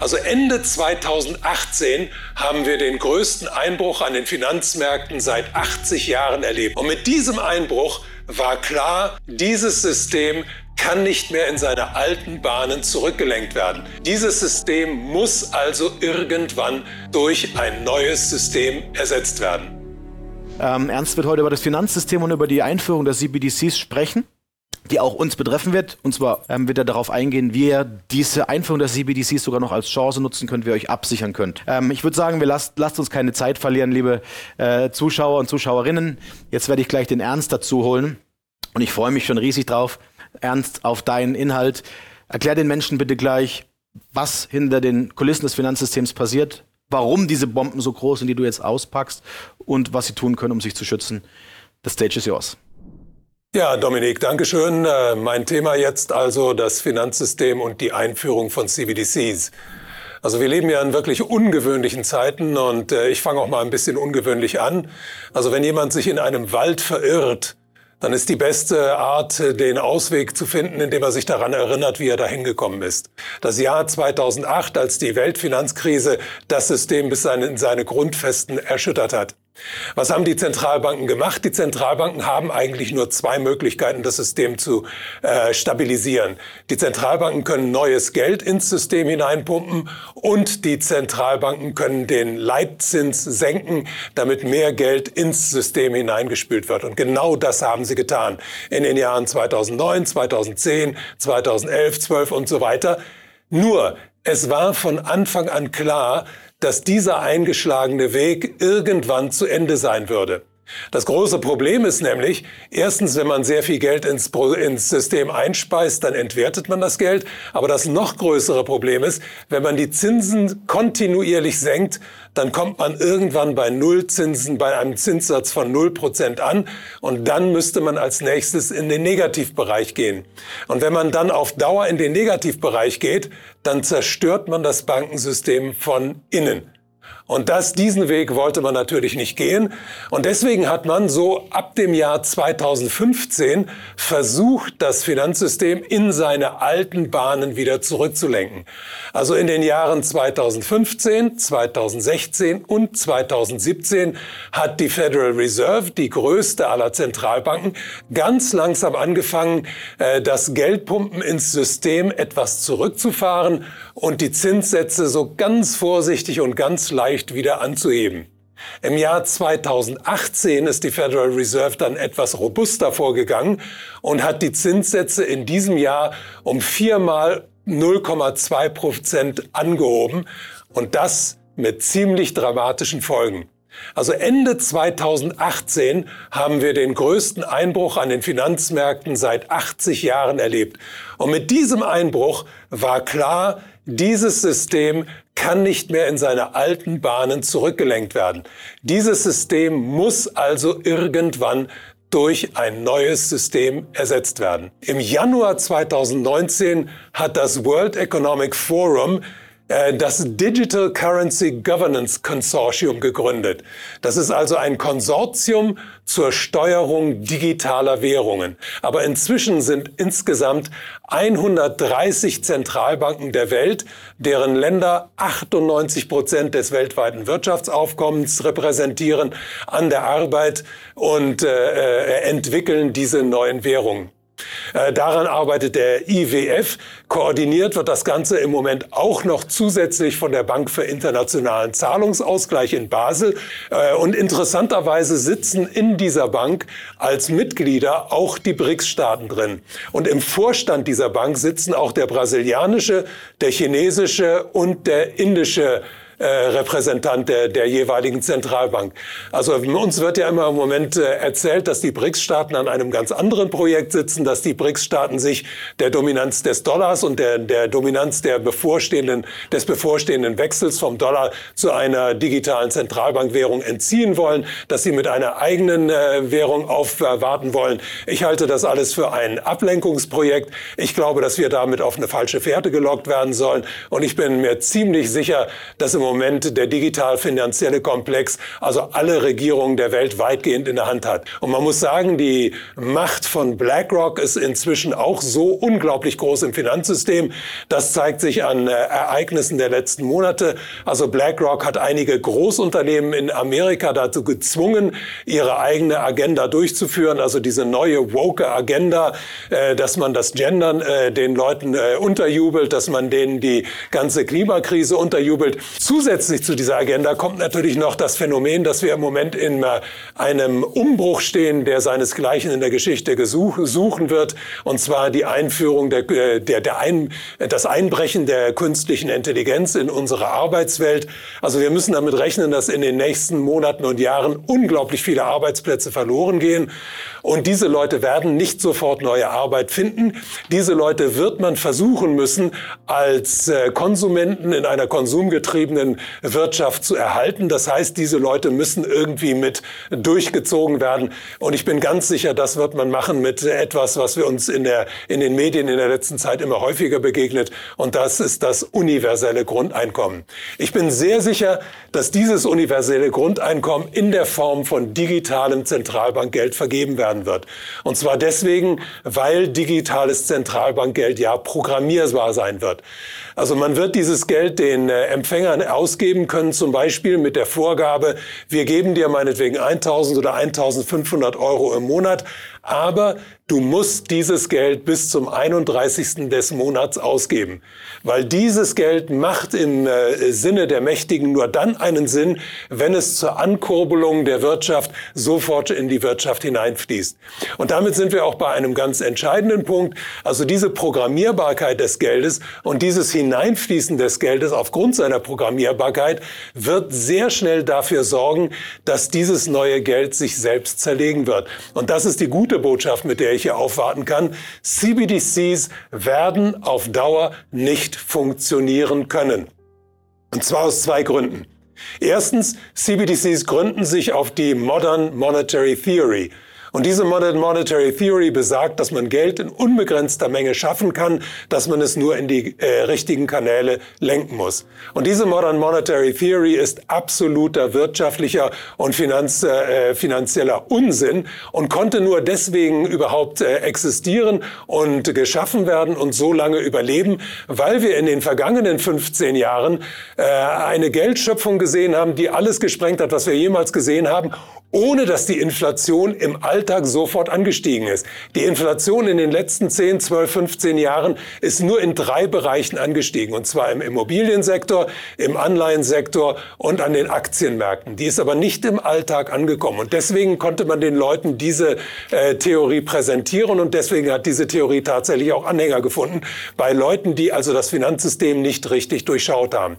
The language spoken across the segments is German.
Also Ende 2018 haben wir den größten Einbruch an den Finanzmärkten seit 80 Jahren erlebt. Und mit diesem Einbruch war klar, dieses System kann nicht mehr in seine alten Bahnen zurückgelenkt werden. Dieses System muss also irgendwann durch ein neues System ersetzt werden. Ähm, Ernst wird heute über das Finanzsystem und über die Einführung der CBDCs sprechen die auch uns betreffen wird. Und zwar ähm, wird er darauf eingehen, wie ihr diese Einführung der CBDCs sogar noch als Chance nutzen könnt, wie ihr euch absichern könnt. Ähm, ich würde sagen, wir lasst, lasst uns keine Zeit verlieren, liebe äh, Zuschauer und Zuschauerinnen. Jetzt werde ich gleich den Ernst dazu holen. Und ich freue mich schon riesig drauf, Ernst, auf deinen Inhalt. Erklär den Menschen bitte gleich, was hinter den Kulissen des Finanzsystems passiert, warum diese Bomben so groß sind, die du jetzt auspackst und was sie tun können, um sich zu schützen. The stage is yours. Ja, Dominik, Dankeschön. Äh, mein Thema jetzt also das Finanzsystem und die Einführung von CBDCs. Also wir leben ja in wirklich ungewöhnlichen Zeiten und äh, ich fange auch mal ein bisschen ungewöhnlich an. Also wenn jemand sich in einem Wald verirrt, dann ist die beste Art, den Ausweg zu finden, indem er sich daran erinnert, wie er da hingekommen ist. Das Jahr 2008, als die Weltfinanzkrise das System bis in seine Grundfesten erschüttert hat. Was haben die Zentralbanken gemacht? Die Zentralbanken haben eigentlich nur zwei Möglichkeiten, das System zu äh, stabilisieren. Die Zentralbanken können neues Geld ins System hineinpumpen und die Zentralbanken können den Leitzins senken, damit mehr Geld ins System hineingespült wird. Und genau das haben sie getan in den Jahren 2009, 2010, 2011, 12 und so weiter. Nur, es war von Anfang an klar, dass dieser eingeschlagene Weg irgendwann zu Ende sein würde. Das große Problem ist nämlich, erstens, wenn man sehr viel Geld ins, ins, System einspeist, dann entwertet man das Geld. Aber das noch größere Problem ist, wenn man die Zinsen kontinuierlich senkt, dann kommt man irgendwann bei Nullzinsen, bei einem Zinssatz von 0% an. Und dann müsste man als nächstes in den Negativbereich gehen. Und wenn man dann auf Dauer in den Negativbereich geht, dann zerstört man das Bankensystem von innen. Und das, diesen Weg wollte man natürlich nicht gehen. Und deswegen hat man so ab dem Jahr 2015 versucht, das Finanzsystem in seine alten Bahnen wieder zurückzulenken. Also in den Jahren 2015, 2016 und 2017 hat die Federal Reserve, die größte aller Zentralbanken, ganz langsam angefangen, äh, das Geldpumpen ins System etwas zurückzufahren und die Zinssätze so ganz vorsichtig und ganz leicht wieder anzuheben. Im Jahr 2018 ist die Federal Reserve dann etwas robuster vorgegangen und hat die Zinssätze in diesem Jahr um viermal 0,2 Prozent angehoben und das mit ziemlich dramatischen Folgen. Also Ende 2018 haben wir den größten Einbruch an den Finanzmärkten seit 80 Jahren erlebt. Und mit diesem Einbruch war klar, dieses System kann nicht mehr in seine alten Bahnen zurückgelenkt werden. Dieses System muss also irgendwann durch ein neues System ersetzt werden. Im Januar 2019 hat das World Economic Forum das Digital Currency Governance Consortium gegründet. Das ist also ein Konsortium zur Steuerung digitaler Währungen. Aber inzwischen sind insgesamt 130 Zentralbanken der Welt, deren Länder 98 Prozent des weltweiten Wirtschaftsaufkommens repräsentieren, an der Arbeit und äh, äh entwickeln diese neuen Währungen. Äh, daran arbeitet der IWF. Koordiniert wird das Ganze im Moment auch noch zusätzlich von der Bank für internationalen Zahlungsausgleich in Basel. Äh, und interessanterweise sitzen in dieser Bank als Mitglieder auch die BRICS-Staaten drin. Und im Vorstand dieser Bank sitzen auch der brasilianische, der chinesische und der indische äh, Repräsentant der, der jeweiligen Zentralbank. Also uns wird ja immer im Moment äh, erzählt, dass die BRICS-Staaten an einem ganz anderen Projekt sitzen, dass die BRICS-Staaten sich der Dominanz des Dollars und der, der Dominanz der bevorstehenden, des bevorstehenden Wechsels vom Dollar zu einer digitalen Zentralbankwährung entziehen wollen, dass sie mit einer eigenen äh, Währung aufwarten wollen. Ich halte das alles für ein Ablenkungsprojekt. Ich glaube, dass wir damit auf eine falsche Fährte gelockt werden sollen. Und ich bin mir ziemlich sicher, dass im Moment der digital-finanzielle Komplex, also alle Regierungen der Welt weitgehend in der Hand hat. Und man muss sagen, die Macht von BlackRock ist inzwischen auch so unglaublich groß im Finanzsystem. Das zeigt sich an äh, Ereignissen der letzten Monate. Also BlackRock hat einige Großunternehmen in Amerika dazu gezwungen, ihre eigene Agenda durchzuführen, also diese neue woke Agenda, äh, dass man das Gendern äh, den Leuten äh, unterjubelt, dass man denen die ganze Klimakrise unterjubelt. Zusätzlich zu dieser Agenda kommt natürlich noch das Phänomen, dass wir im Moment in äh, einem Umbruch stehen, der seinesgleichen in der Geschichte suchen wird, und zwar die Einführung der, äh, der, der Ein, das Einbrechen der künstlichen Intelligenz in unsere Arbeitswelt. Also wir müssen damit rechnen, dass in den nächsten Monaten und Jahren unglaublich viele Arbeitsplätze verloren gehen. Und diese Leute werden nicht sofort neue Arbeit finden. Diese Leute wird man versuchen müssen, als äh, Konsumenten in einer konsumgetriebenen Wirtschaft zu erhalten. Das heißt, diese Leute müssen irgendwie mit durchgezogen werden. Und ich bin ganz sicher, das wird man machen mit etwas, was wir uns in, der, in den Medien in der letzten Zeit immer häufiger begegnet. Und das ist das universelle Grundeinkommen. Ich bin sehr sicher, dass dieses universelle Grundeinkommen in der Form von digitalem Zentralbankgeld vergeben werden wird. Und zwar deswegen, weil digitales Zentralbankgeld ja programmierbar sein wird. Also man wird dieses Geld den äh, Empfängern ausgeben können, zum Beispiel mit der Vorgabe, wir geben dir meinetwegen 1000 oder 1500 Euro im Monat, aber du musst dieses Geld bis zum 31. des Monats ausgeben. Weil dieses Geld macht im äh, Sinne der Mächtigen nur dann einen Sinn, wenn es zur Ankurbelung der Wirtschaft sofort in die Wirtschaft hineinfließt. Und damit sind wir auch bei einem ganz entscheidenden Punkt. Also diese Programmierbarkeit des Geldes und dieses Hineinfließen des Geldes aufgrund seiner Programmierbarkeit wird sehr schnell dafür sorgen, dass dieses neue Geld sich selbst zerlegen wird. Und das ist die gute Botschaft, mit der ich hier aufwarten kann. CBDCs werden auf Dauer nicht funktionieren können. Und zwar aus zwei Gründen. Erstens, CBDCs gründen sich auf die Modern Monetary Theory. Und diese Modern Monetary Theory besagt, dass man Geld in unbegrenzter Menge schaffen kann, dass man es nur in die äh, richtigen Kanäle lenken muss. Und diese Modern Monetary Theory ist absoluter wirtschaftlicher und Finanz, äh, finanzieller Unsinn und konnte nur deswegen überhaupt äh, existieren und geschaffen werden und so lange überleben, weil wir in den vergangenen 15 Jahren äh, eine Geldschöpfung gesehen haben, die alles gesprengt hat, was wir jemals gesehen haben ohne dass die Inflation im Alltag sofort angestiegen ist. Die Inflation in den letzten 10, 12, 15 Jahren ist nur in drei Bereichen angestiegen, und zwar im Immobiliensektor, im Anleihensektor und an den Aktienmärkten. Die ist aber nicht im Alltag angekommen. Und deswegen konnte man den Leuten diese äh, Theorie präsentieren und deswegen hat diese Theorie tatsächlich auch Anhänger gefunden bei Leuten, die also das Finanzsystem nicht richtig durchschaut haben.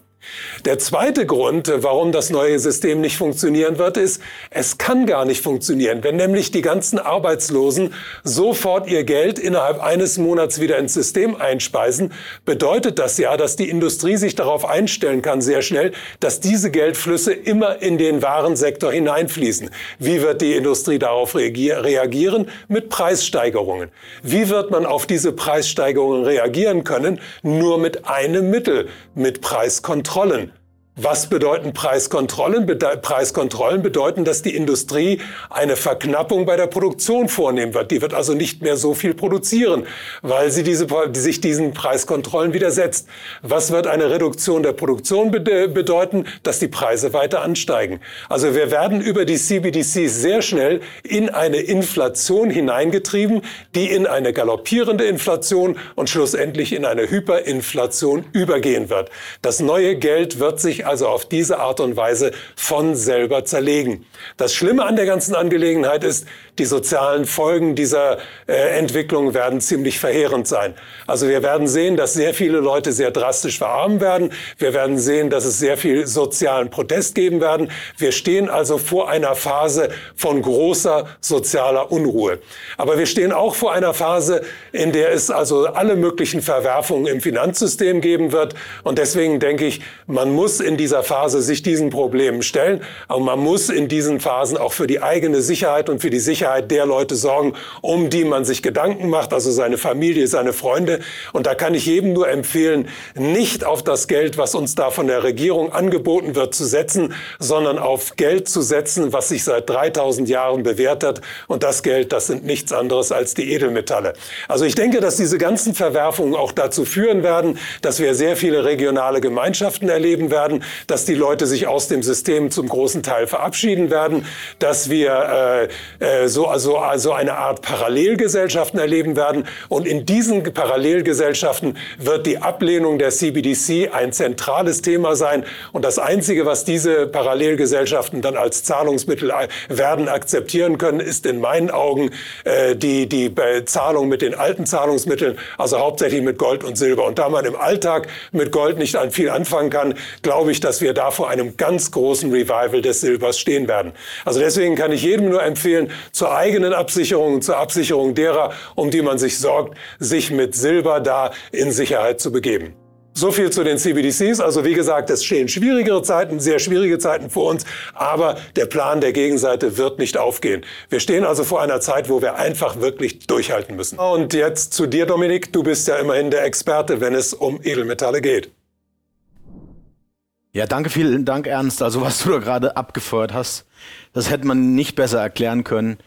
Der zweite Grund, warum das neue System nicht funktionieren wird, ist, es kann gar nicht funktionieren. Wenn nämlich die ganzen Arbeitslosen sofort ihr Geld innerhalb eines Monats wieder ins System einspeisen, bedeutet das ja, dass die Industrie sich darauf einstellen kann, sehr schnell, dass diese Geldflüsse immer in den Warensektor hineinfließen. Wie wird die Industrie darauf reagieren? Mit Preissteigerungen. Wie wird man auf diese Preissteigerungen reagieren können? Nur mit einem Mittel, mit Preiskontrolle. Kontrollen was bedeuten Preiskontrollen? Preiskontrollen bedeuten, dass die Industrie eine Verknappung bei der Produktion vornehmen wird. Die wird also nicht mehr so viel produzieren, weil sie diese, die sich diesen Preiskontrollen widersetzt. Was wird eine Reduktion der Produktion bede bedeuten? Dass die Preise weiter ansteigen. Also wir werden über die CBDC sehr schnell in eine Inflation hineingetrieben, die in eine galoppierende Inflation und schlussendlich in eine Hyperinflation übergehen wird. Das neue Geld wird sich also auf diese Art und Weise von selber zerlegen. Das Schlimme an der ganzen Angelegenheit ist, die sozialen Folgen dieser äh, Entwicklung werden ziemlich verheerend sein. Also wir werden sehen, dass sehr viele Leute sehr drastisch verarmen werden. Wir werden sehen, dass es sehr viel sozialen Protest geben werden. Wir stehen also vor einer Phase von großer sozialer Unruhe. Aber wir stehen auch vor einer Phase, in der es also alle möglichen Verwerfungen im Finanzsystem geben wird. Und deswegen denke ich, man muss in in dieser Phase sich diesen Problemen stellen. Aber man muss in diesen Phasen auch für die eigene Sicherheit und für die Sicherheit der Leute sorgen, um die man sich Gedanken macht, also seine Familie, seine Freunde. Und da kann ich jedem nur empfehlen, nicht auf das Geld, was uns da von der Regierung angeboten wird, zu setzen, sondern auf Geld zu setzen, was sich seit 3000 Jahren bewährt hat. Und das Geld, das sind nichts anderes als die Edelmetalle. Also ich denke, dass diese ganzen Verwerfungen auch dazu führen werden, dass wir sehr viele regionale Gemeinschaften erleben werden, dass die Leute sich aus dem System zum großen Teil verabschieden werden, dass wir äh, äh, so also, also eine Art Parallelgesellschaften erleben werden. Und in diesen Parallelgesellschaften wird die Ablehnung der CBDC ein zentrales Thema sein. Und das Einzige, was diese Parallelgesellschaften dann als Zahlungsmittel werden akzeptieren können, ist in meinen Augen äh, die, die Zahlung mit den alten Zahlungsmitteln, also hauptsächlich mit Gold und Silber. Und da man im Alltag mit Gold nicht an viel anfangen kann, ich, dass wir da vor einem ganz großen Revival des Silbers stehen werden. Also deswegen kann ich jedem nur empfehlen, zur eigenen Absicherung und zur Absicherung derer, um die man sich sorgt, sich mit Silber da in Sicherheit zu begeben. So viel zu den CBDCs. Also wie gesagt, es stehen schwierigere Zeiten, sehr schwierige Zeiten vor uns, aber der Plan der Gegenseite wird nicht aufgehen. Wir stehen also vor einer Zeit, wo wir einfach wirklich durchhalten müssen. Und jetzt zu dir, Dominik. Du bist ja immerhin der Experte, wenn es um Edelmetalle geht. Ja, danke, vielen Dank, Ernst. Also was du da gerade abgefeuert hast, das hätte man nicht besser erklären können.